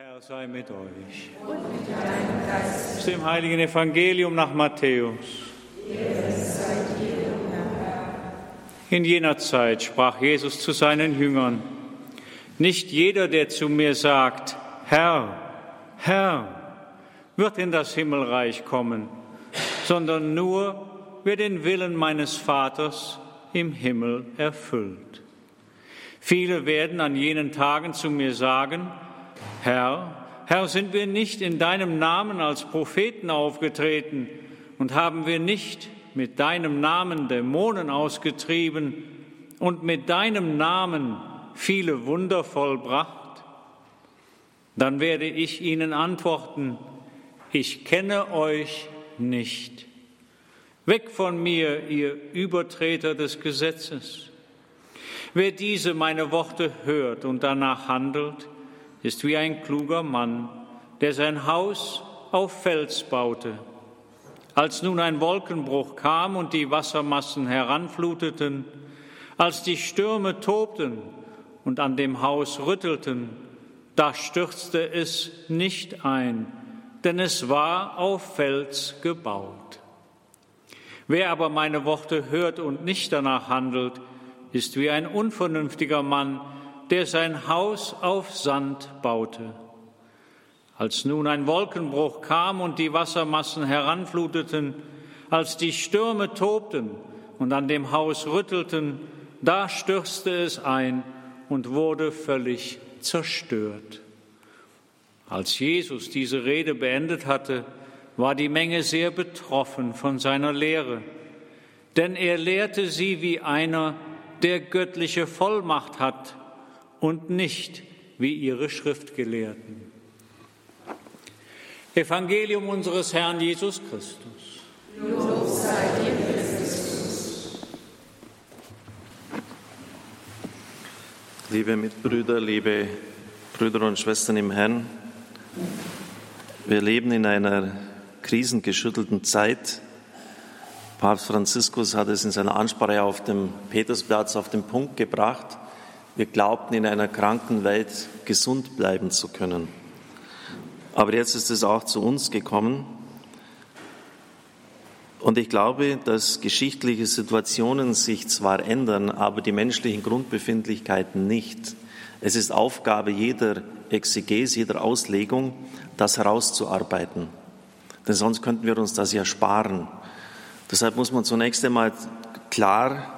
Herr sei mit euch. Und mit deinem Geist. Aus dem heiligen Evangelium nach Matthäus. In jener Zeit sprach Jesus zu seinen Jüngern, nicht jeder, der zu mir sagt, Herr, Herr, wird in das Himmelreich kommen, sondern nur, wer den Willen meines Vaters im Himmel erfüllt. Viele werden an jenen Tagen zu mir sagen, Herr, Herr, sind wir nicht in deinem Namen als Propheten aufgetreten und haben wir nicht mit deinem Namen Dämonen ausgetrieben und mit deinem Namen viele Wunder vollbracht? Dann werde ich ihnen antworten, ich kenne euch nicht. Weg von mir, ihr Übertreter des Gesetzes. Wer diese meine Worte hört und danach handelt, ist wie ein kluger Mann, der sein Haus auf Fels baute. Als nun ein Wolkenbruch kam und die Wassermassen heranfluteten, als die Stürme tobten und an dem Haus rüttelten, da stürzte es nicht ein, denn es war auf Fels gebaut. Wer aber meine Worte hört und nicht danach handelt, ist wie ein unvernünftiger Mann, der sein Haus auf Sand baute. Als nun ein Wolkenbruch kam und die Wassermassen heranfluteten, als die Stürme tobten und an dem Haus rüttelten, da stürzte es ein und wurde völlig zerstört. Als Jesus diese Rede beendet hatte, war die Menge sehr betroffen von seiner Lehre, denn er lehrte sie wie einer, der göttliche Vollmacht hat und nicht wie ihre Schriftgelehrten. Evangelium unseres Herrn Jesus Christus. Lob sei dir, Christus. Liebe Mitbrüder, liebe Brüder und Schwestern im Herrn, wir leben in einer krisengeschüttelten Zeit. Papst Franziskus hat es in seiner Ansprache auf dem Petersplatz auf den Punkt gebracht. Wir glaubten, in einer kranken Welt gesund bleiben zu können. Aber jetzt ist es auch zu uns gekommen. Und ich glaube, dass geschichtliche Situationen sich zwar ändern, aber die menschlichen Grundbefindlichkeiten nicht. Es ist Aufgabe jeder Exegese, jeder Auslegung, das herauszuarbeiten. Denn sonst könnten wir uns das ja sparen. Deshalb muss man zunächst einmal klar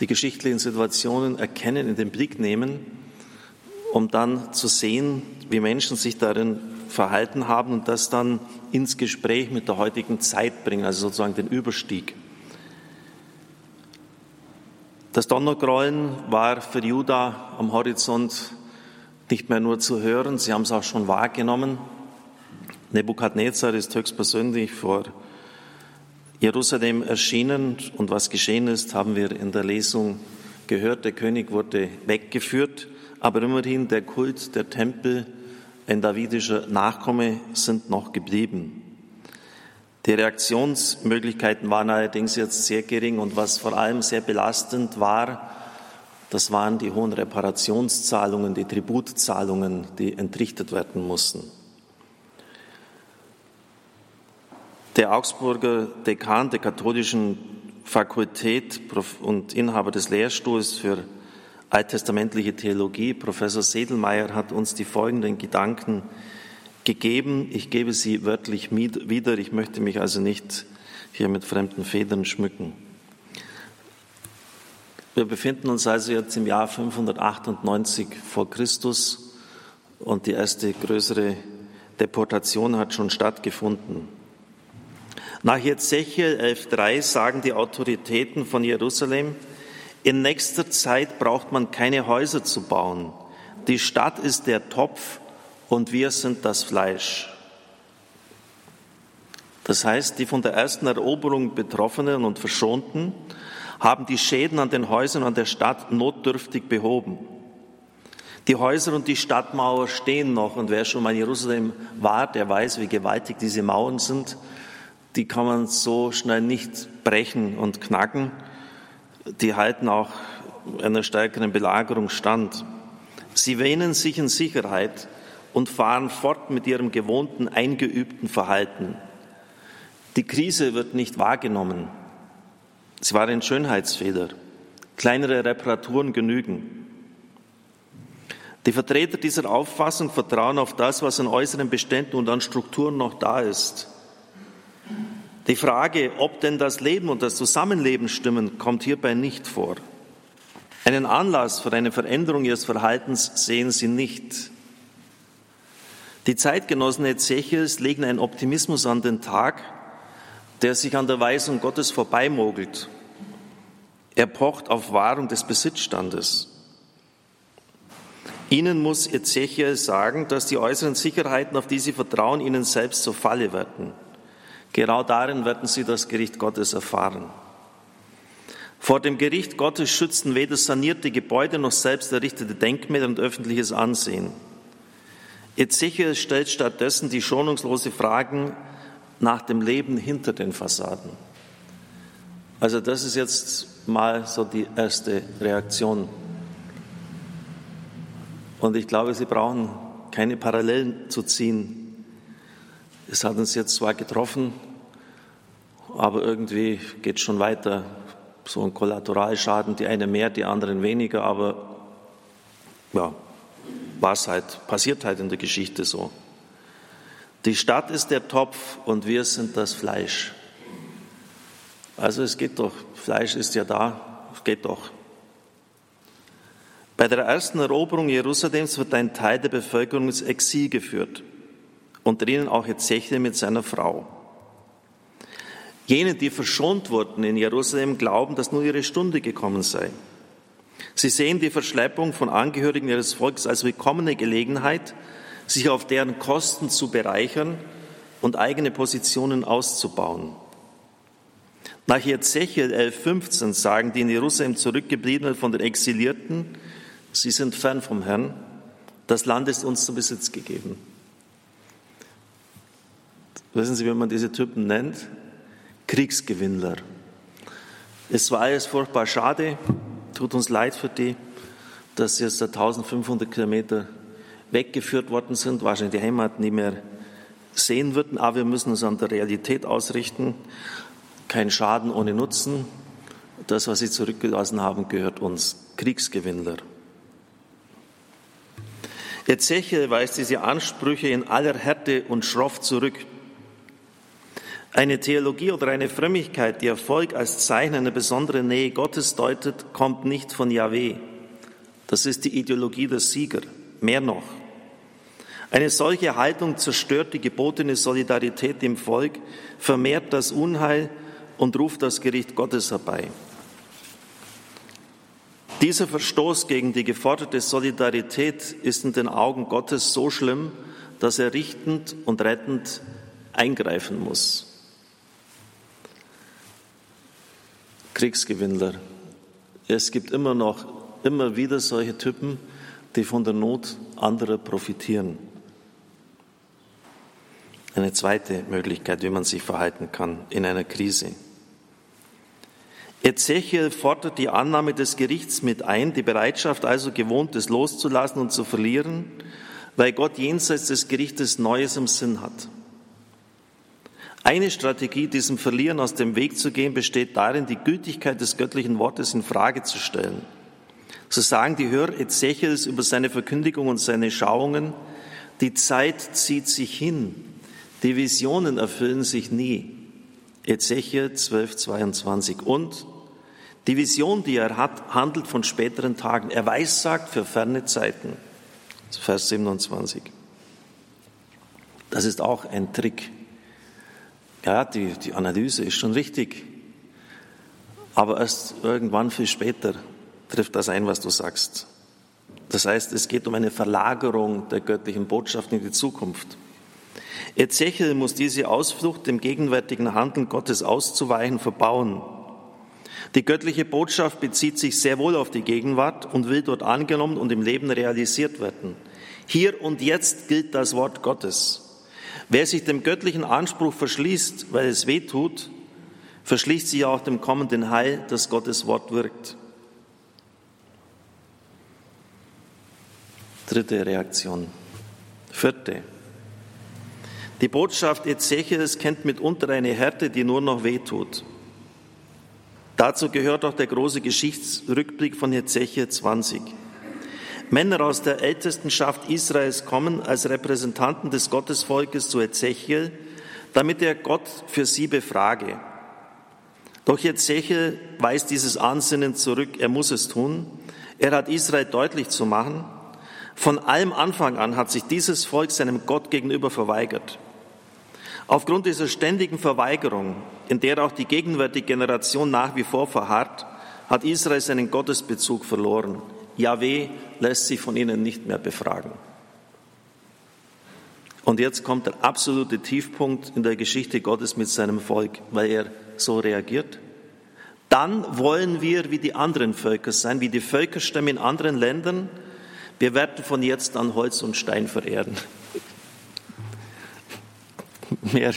die geschichtlichen Situationen erkennen, in den Blick nehmen, um dann zu sehen, wie Menschen sich darin verhalten haben und das dann ins Gespräch mit der heutigen Zeit bringen, also sozusagen den Überstieg. Das Donnergrollen war für Juda am Horizont nicht mehr nur zu hören, sie haben es auch schon wahrgenommen. Nebukadnezar ist höchstpersönlich vor Jerusalem erschienen und was geschehen ist, haben wir in der Lesung gehört. Der König wurde weggeführt, aber immerhin der Kult, der Tempel, ein davidischer Nachkomme sind noch geblieben. Die Reaktionsmöglichkeiten waren allerdings jetzt sehr gering und was vor allem sehr belastend war, das waren die hohen Reparationszahlungen, die Tributzahlungen, die entrichtet werden mussten. Der Augsburger Dekan der katholischen Fakultät und Inhaber des Lehrstuhls für alttestamentliche Theologie, Professor Sedelmeier, hat uns die folgenden Gedanken gegeben. Ich gebe sie wörtlich wieder. Ich möchte mich also nicht hier mit fremden Federn schmücken. Wir befinden uns also jetzt im Jahr 598 vor Christus und die erste größere Deportation hat schon stattgefunden. Nach Ezechiel 11.3 sagen die Autoritäten von Jerusalem, in nächster Zeit braucht man keine Häuser zu bauen. Die Stadt ist der Topf und wir sind das Fleisch. Das heißt, die von der ersten Eroberung Betroffenen und Verschonten haben die Schäden an den Häusern und der Stadt notdürftig behoben. Die Häuser und die Stadtmauer stehen noch und wer schon mal in Jerusalem war, der weiß, wie gewaltig diese Mauern sind die kann man so schnell nicht brechen und knacken. Die halten auch einer stärkeren Belagerung stand. Sie wähnen sich in Sicherheit und fahren fort mit ihrem gewohnten, eingeübten Verhalten. Die Krise wird nicht wahrgenommen. Sie war ein Schönheitsfehler. Kleinere Reparaturen genügen. Die Vertreter dieser Auffassung vertrauen auf das, was an äußeren Beständen und an Strukturen noch da ist. Die Frage, ob denn das Leben und das Zusammenleben stimmen, kommt hierbei nicht vor. Einen Anlass für eine Veränderung ihres Verhaltens sehen sie nicht. Die Zeitgenossen Ezechiels legen einen Optimismus an den Tag, der sich an der Weisung Gottes vorbeimogelt. Er pocht auf Wahrung des Besitzstandes. Ihnen muss Ezechiel sagen, dass die äußeren Sicherheiten, auf die sie vertrauen, ihnen selbst zur Falle werden. Genau darin werden sie das Gericht Gottes erfahren. Vor dem Gericht Gottes schützen weder sanierte Gebäude noch selbst errichtete Denkmäler und öffentliches Ansehen. Ezechiel stellt stattdessen die schonungslose Fragen nach dem Leben hinter den Fassaden. Also das ist jetzt mal so die erste Reaktion. Und ich glaube, Sie brauchen keine Parallelen zu ziehen. Es hat uns jetzt zwar getroffen, aber irgendwie geht es schon weiter. So ein Kollateralschaden, die eine mehr, die anderen weniger, aber ja, war es halt, passiert halt in der Geschichte so. Die Stadt ist der Topf und wir sind das Fleisch. Also es geht doch, Fleisch ist ja da, es geht doch. Bei der ersten Eroberung Jerusalems wird ein Teil der Bevölkerung ins Exil geführt, unter ihnen auch Ezechiel mit seiner Frau. Jene, die verschont wurden in Jerusalem, glauben, dass nur ihre Stunde gekommen sei. Sie sehen die Verschleppung von Angehörigen ihres Volkes als willkommene Gelegenheit, sich auf deren Kosten zu bereichern und eigene Positionen auszubauen. Nach Ezechiel 11,15 sagen die in Jerusalem zurückgebliebenen von den Exilierten, sie sind fern vom Herrn, das Land ist uns zu Besitz gegeben. Wissen Sie, wie man diese Typen nennt? Kriegsgewinnler. Es war alles furchtbar schade, tut uns leid für die, dass sie jetzt 1500 Kilometer weggeführt worden sind, wahrscheinlich die Heimat nie mehr sehen würden, aber wir müssen uns an der Realität ausrichten. Kein Schaden ohne Nutzen. Das, was sie zurückgelassen haben, gehört uns. Kriegsgewinnler. Ezechiel weist diese Ansprüche in aller Härte und schroff zurück. Eine Theologie oder eine Frömmigkeit, die Erfolg als Zeichen einer besonderen Nähe Gottes deutet, kommt nicht von Yahweh. Das ist die Ideologie der Sieger. Mehr noch. Eine solche Haltung zerstört die gebotene Solidarität im Volk, vermehrt das Unheil und ruft das Gericht Gottes herbei. Dieser Verstoß gegen die geforderte Solidarität ist in den Augen Gottes so schlimm, dass er richtend und rettend eingreifen muss. Kriegsgewinnler. Es gibt immer noch, immer wieder solche Typen, die von der Not anderer profitieren. Eine zweite Möglichkeit, wie man sich verhalten kann in einer Krise. Ezechiel fordert die Annahme des Gerichts mit ein, die Bereitschaft also gewohntes loszulassen und zu verlieren, weil Gott jenseits des Gerichtes Neues im Sinn hat. Eine Strategie, diesem Verlieren aus dem Weg zu gehen, besteht darin, die Gültigkeit des göttlichen Wortes in Frage zu stellen. So sagen die Hörer Ezechiels über seine Verkündigung und seine Schauungen, die Zeit zieht sich hin, die Visionen erfüllen sich nie. Ezechiel 12, 22. Und die Vision, die er hat, handelt von späteren Tagen. Er weissagt für ferne Zeiten. Vers 27. Das ist auch ein Trick ja, die, die Analyse ist schon richtig. Aber erst irgendwann viel später trifft das ein, was du sagst. Das heißt, es geht um eine Verlagerung der göttlichen Botschaft in die Zukunft. Ezechiel muss diese Ausflucht, dem gegenwärtigen Handeln Gottes auszuweichen, verbauen. Die göttliche Botschaft bezieht sich sehr wohl auf die Gegenwart und will dort angenommen und im Leben realisiert werden. Hier und jetzt gilt das Wort Gottes. Wer sich dem göttlichen Anspruch verschließt, weil es weh tut, verschließt sich auch dem kommenden Heil, das Gottes Wort wirkt. Dritte Reaktion. Vierte. Die Botschaft Ezechiels kennt mitunter eine Härte, die nur noch wehtut. Dazu gehört auch der große Geschichtsrückblick von Ezechiel 20. Männer aus der Ältestenschaft Israels kommen als Repräsentanten des Gottesvolkes zu Ezechiel, damit er Gott für sie befrage. Doch Ezechiel weist dieses Ansinnen zurück, er muss es tun. Er hat Israel deutlich zu machen, von allem Anfang an hat sich dieses Volk seinem Gott gegenüber verweigert. Aufgrund dieser ständigen Verweigerung, in der auch die gegenwärtige Generation nach wie vor verharrt, hat Israel seinen Gottesbezug verloren. Yahweh lässt sich von ihnen nicht mehr befragen. Und jetzt kommt der absolute Tiefpunkt in der Geschichte Gottes mit seinem Volk, weil er so reagiert. Dann wollen wir wie die anderen Völker sein, wie die Völkerstämme in anderen Ländern, wir werden von jetzt an Holz und Stein verehren. Mehr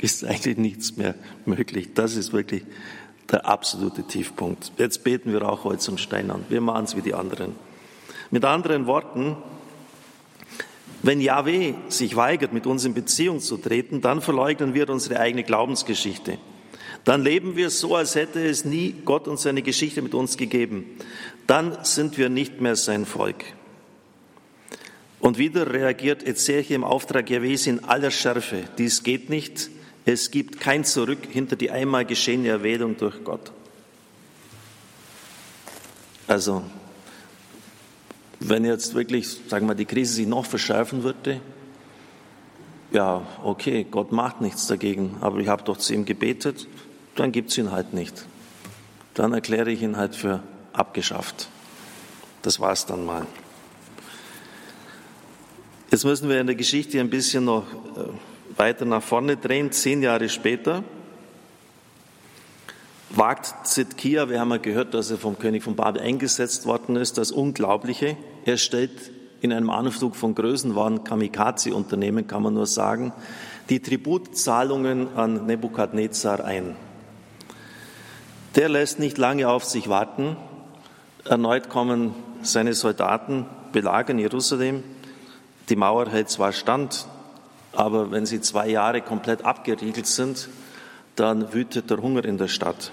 ist eigentlich nichts mehr möglich. Das ist wirklich der absolute Tiefpunkt. Jetzt beten wir auch Holz und Stein an. Wir machen es wie die anderen. Mit anderen Worten, wenn Yahweh sich weigert, mit uns in Beziehung zu treten, dann verleugnen wir unsere eigene Glaubensgeschichte. Dann leben wir so, als hätte es nie Gott und seine Geschichte mit uns gegeben. Dann sind wir nicht mehr sein Volk. Und wieder reagiert Ezechiel im Auftrag Jahwes in aller Schärfe. Dies geht nicht. Es gibt kein Zurück hinter die einmal geschehene Erwählung durch Gott. Also, wenn jetzt wirklich, sagen wir, die Krise sich noch verschärfen würde, ja, okay, Gott macht nichts dagegen, aber ich habe doch zu ihm gebetet, dann gibt es ihn halt nicht. Dann erkläre ich ihn halt für abgeschafft. Das war es dann mal. Jetzt müssen wir in der Geschichte ein bisschen noch äh, weiter nach vorne drehen. Zehn Jahre später wagt Zitkia, wir haben ja gehört, dass er vom König von Babel eingesetzt worden ist, das Unglaubliche. Er stellt in einem Anflug von Größenwahn Kamikaze-Unternehmen, kann man nur sagen, die Tributzahlungen an Nebukadnezar ein. Der lässt nicht lange auf sich warten. Erneut kommen seine Soldaten, belagern Jerusalem. Die Mauer hält zwar stand, aber wenn sie zwei Jahre komplett abgeriegelt sind, dann wütet der Hunger in der Stadt.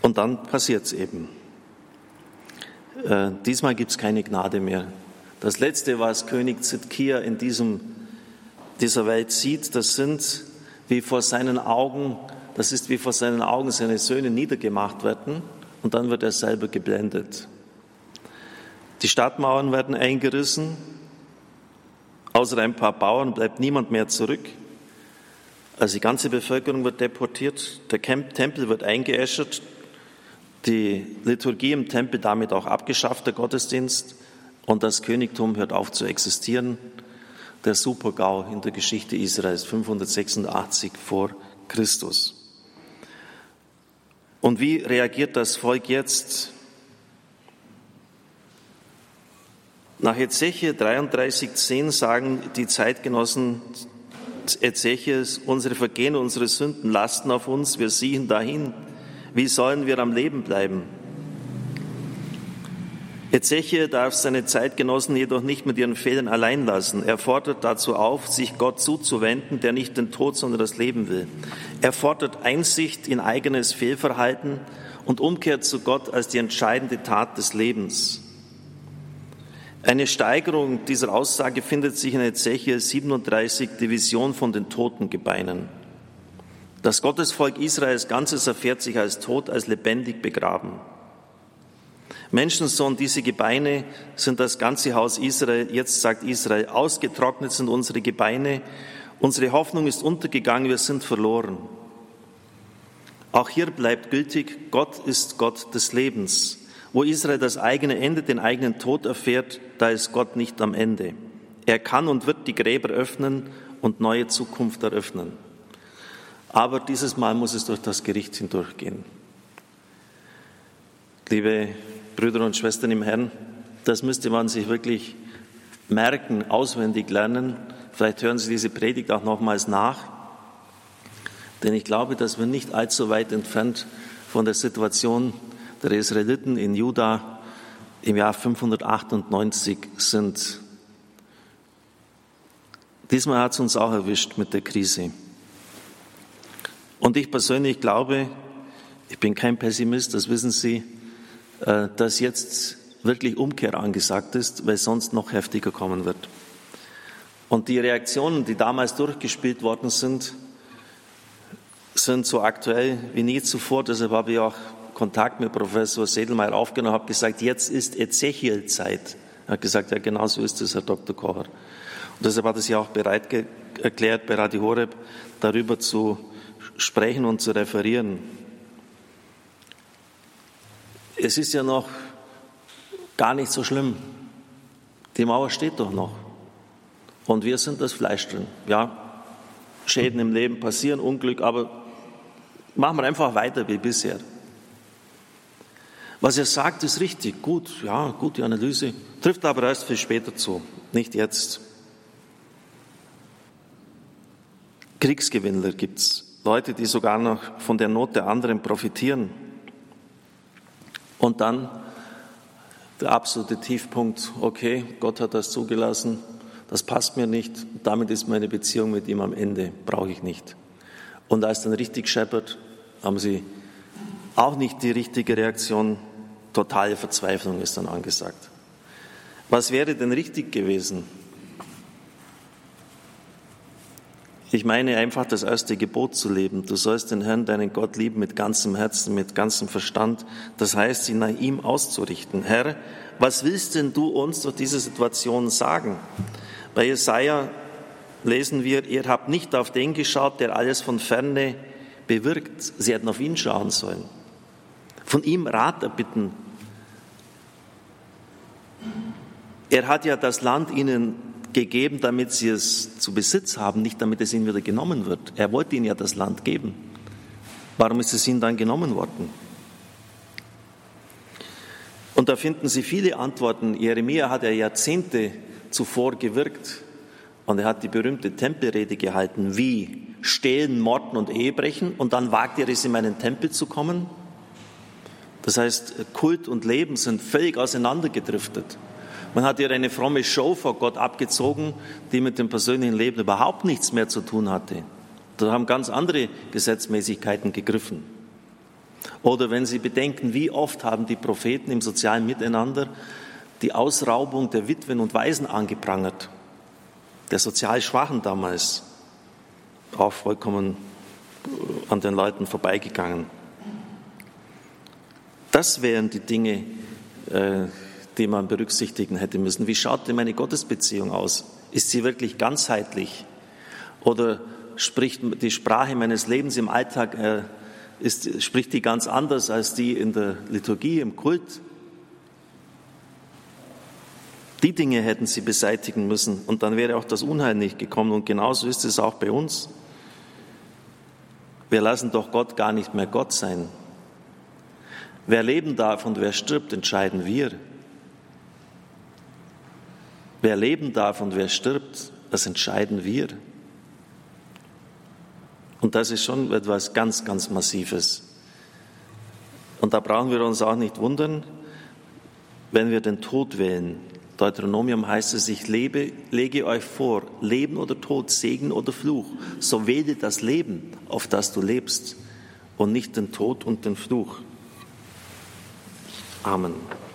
Und dann passiert es eben. Äh, diesmal gibt es keine Gnade mehr. Das Letzte, was König Zitkia in diesem, dieser Welt sieht, das sind wie vor seinen Augen, das ist wie vor seinen Augen seine Söhne niedergemacht werden und dann wird er selber geblendet. Die Stadtmauern werden eingerissen. Außer ein paar Bauern bleibt niemand mehr zurück. Also die ganze Bevölkerung wird deportiert. Der Tempel wird eingeäschert. Die Liturgie im Tempel damit auch abgeschafft, der Gottesdienst. Und das Königtum hört auf zu existieren. Der Supergau in der Geschichte Israels 586 vor Christus. Und wie reagiert das Volk jetzt? Nach Ezechiel 33,10 sagen die Zeitgenossen Ezechiels, unsere Vergehen, unsere Sünden lasten auf uns, wir sehen dahin. Wie sollen wir am Leben bleiben? Ezechiel darf seine Zeitgenossen jedoch nicht mit ihren Fehlern allein lassen. Er fordert dazu auf, sich Gott zuzuwenden, der nicht den Tod, sondern das Leben will. Er fordert Einsicht in eigenes Fehlverhalten und Umkehr zu Gott als die entscheidende Tat des Lebens. Eine Steigerung dieser Aussage findet sich in Ezechiel 37, die Vision von den Totengebeinen. Das Gottesvolk Israels Ganzes erfährt sich als tot, als lebendig begraben. Menschensohn, diese Gebeine sind das ganze Haus Israel. Jetzt sagt Israel, ausgetrocknet sind unsere Gebeine. Unsere Hoffnung ist untergegangen, wir sind verloren. Auch hier bleibt gültig, Gott ist Gott des Lebens. Wo Israel das eigene Ende, den eigenen Tod erfährt, da ist Gott nicht am Ende. Er kann und wird die Gräber öffnen und neue Zukunft eröffnen. Aber dieses Mal muss es durch das Gericht hindurchgehen. Liebe Brüder und Schwestern im Herrn, das müsste man sich wirklich merken, auswendig lernen. Vielleicht hören Sie diese Predigt auch nochmals nach. Denn ich glaube, dass wir nicht allzu weit entfernt von der Situation der Israeliten in Juda im Jahr 598 sind. Diesmal hat es uns auch erwischt mit der Krise. Und ich persönlich glaube, ich bin kein Pessimist, das wissen Sie, äh, dass jetzt wirklich Umkehr angesagt ist, weil sonst noch heftiger kommen wird. Und die Reaktionen, die damals durchgespielt worden sind, sind so aktuell wie nie zuvor. Deshalb habe ich auch Kontakt mit Professor Sedelmeier aufgenommen, habe gesagt, jetzt ist Ezechiel-Zeit. Er hat gesagt, ja genau so ist es, Herr Dr. Kocher. Und deshalb hat er sich auch bereit erklärt, bei Radio Horeb darüber zu sprechen und zu referieren. Es ist ja noch gar nicht so schlimm. Die Mauer steht doch noch. Und wir sind das Fleisch drin. Ja, Schäden im Leben passieren, Unglück, aber machen wir einfach weiter wie bisher. Was er sagt, ist richtig, gut, ja, gute Analyse, trifft aber erst viel später zu, nicht jetzt. Kriegsgewinnler gibt es, Leute, die sogar noch von der Not der anderen profitieren. Und dann der absolute Tiefpunkt, okay, Gott hat das zugelassen, das passt mir nicht, damit ist meine Beziehung mit ihm am Ende, brauche ich nicht. Und als dann richtig scheppert, haben sie auch nicht die richtige Reaktion, totale Verzweiflung ist dann angesagt. Was wäre denn richtig gewesen? Ich meine einfach das erste Gebot zu leben. Du sollst den Herrn, deinen Gott lieben mit ganzem Herzen, mit ganzem Verstand. Das heißt, sie nach ihm auszurichten. Herr, was willst denn du uns durch diese Situation sagen? Bei Jesaja lesen wir, ihr habt nicht auf den geschaut, der alles von ferne bewirkt. Sie hätten auf ihn schauen sollen. Von ihm Rat erbitten. Er hat ja das Land ihnen gegeben, damit sie es zu Besitz haben, nicht damit es ihnen wieder genommen wird. Er wollte ihnen ja das Land geben. Warum ist es ihnen dann genommen worden? Und da finden Sie viele Antworten. Jeremia hat ja Jahrzehnte zuvor gewirkt. Und er hat die berühmte Tempelrede gehalten, wie stehlen, morden und Ehebrechen. Und dann wagt er es, in meinen Tempel zu kommen. Das heißt, Kult und Leben sind völlig auseinandergedriftet. Man hat ihr eine fromme Show vor Gott abgezogen, die mit dem persönlichen Leben überhaupt nichts mehr zu tun hatte. Da haben ganz andere Gesetzmäßigkeiten gegriffen. Oder wenn Sie bedenken, wie oft haben die Propheten im sozialen Miteinander die Ausraubung der Witwen und Waisen angeprangert, der sozial Schwachen damals, auch vollkommen äh, an den Leuten vorbeigegangen. Das wären die Dinge, äh, die man berücksichtigen hätte müssen. Wie schaut denn meine Gottesbeziehung aus? Ist sie wirklich ganzheitlich? Oder spricht die Sprache meines Lebens im Alltag, äh, ist, spricht die ganz anders als die in der Liturgie, im Kult? Die Dinge hätten sie beseitigen müssen und dann wäre auch das Unheil nicht gekommen. Und genauso ist es auch bei uns. Wir lassen doch Gott gar nicht mehr Gott sein. Wer leben darf und wer stirbt, entscheiden wir. Wer leben darf und wer stirbt, das entscheiden wir. Und das ist schon etwas ganz, ganz Massives. Und da brauchen wir uns auch nicht wundern, wenn wir den Tod wählen. Deuteronomium heißt es, ich lebe, lege euch vor, Leben oder Tod, Segen oder Fluch. So wähle das Leben, auf das du lebst, und nicht den Tod und den Fluch. Amen.